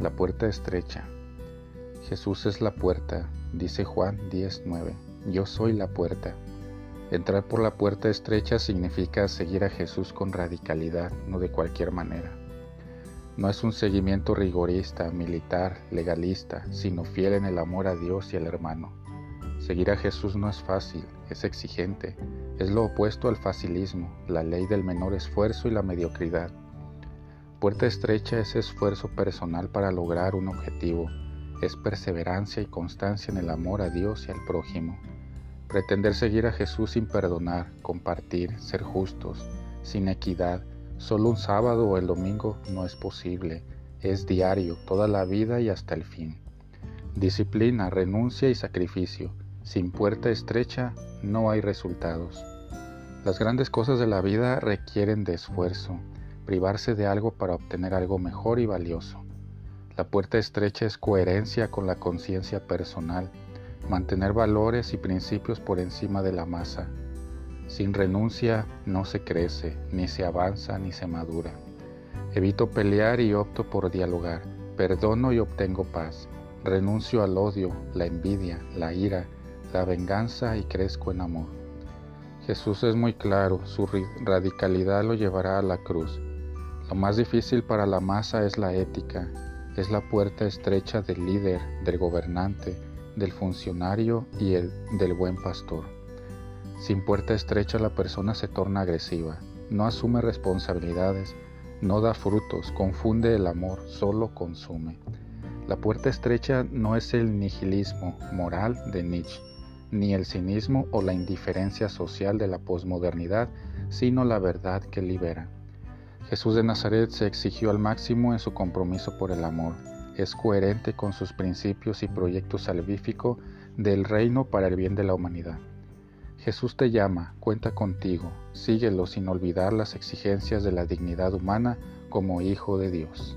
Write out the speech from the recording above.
La puerta estrecha. Jesús es la puerta, dice Juan 10:9. Yo soy la puerta. Entrar por la puerta estrecha significa seguir a Jesús con radicalidad, no de cualquier manera. No es un seguimiento rigorista, militar, legalista, sino fiel en el amor a Dios y al hermano. Seguir a Jesús no es fácil, es exigente, es lo opuesto al facilismo, la ley del menor esfuerzo y la mediocridad. Puerta estrecha es esfuerzo personal para lograr un objetivo, es perseverancia y constancia en el amor a Dios y al prójimo. Pretender seguir a Jesús sin perdonar, compartir, ser justos, sin equidad, solo un sábado o el domingo no es posible, es diario, toda la vida y hasta el fin. Disciplina, renuncia y sacrificio. Sin puerta estrecha no hay resultados. Las grandes cosas de la vida requieren de esfuerzo, privarse de algo para obtener algo mejor y valioso. La puerta estrecha es coherencia con la conciencia personal, mantener valores y principios por encima de la masa. Sin renuncia no se crece, ni se avanza, ni se madura. Evito pelear y opto por dialogar. Perdono y obtengo paz. Renuncio al odio, la envidia, la ira, la venganza y crezco en amor. Jesús es muy claro, su radicalidad lo llevará a la cruz. Lo más difícil para la masa es la ética, es la puerta estrecha del líder, del gobernante, del funcionario y el del buen pastor. Sin puerta estrecha la persona se torna agresiva, no asume responsabilidades, no da frutos, confunde el amor, solo consume. La puerta estrecha no es el nihilismo moral de Nietzsche, ni el cinismo o la indiferencia social de la posmodernidad, sino la verdad que libera. Jesús de Nazaret se exigió al máximo en su compromiso por el amor. Es coherente con sus principios y proyecto salvífico del reino para el bien de la humanidad. Jesús te llama, cuenta contigo, síguelo sin olvidar las exigencias de la dignidad humana como Hijo de Dios.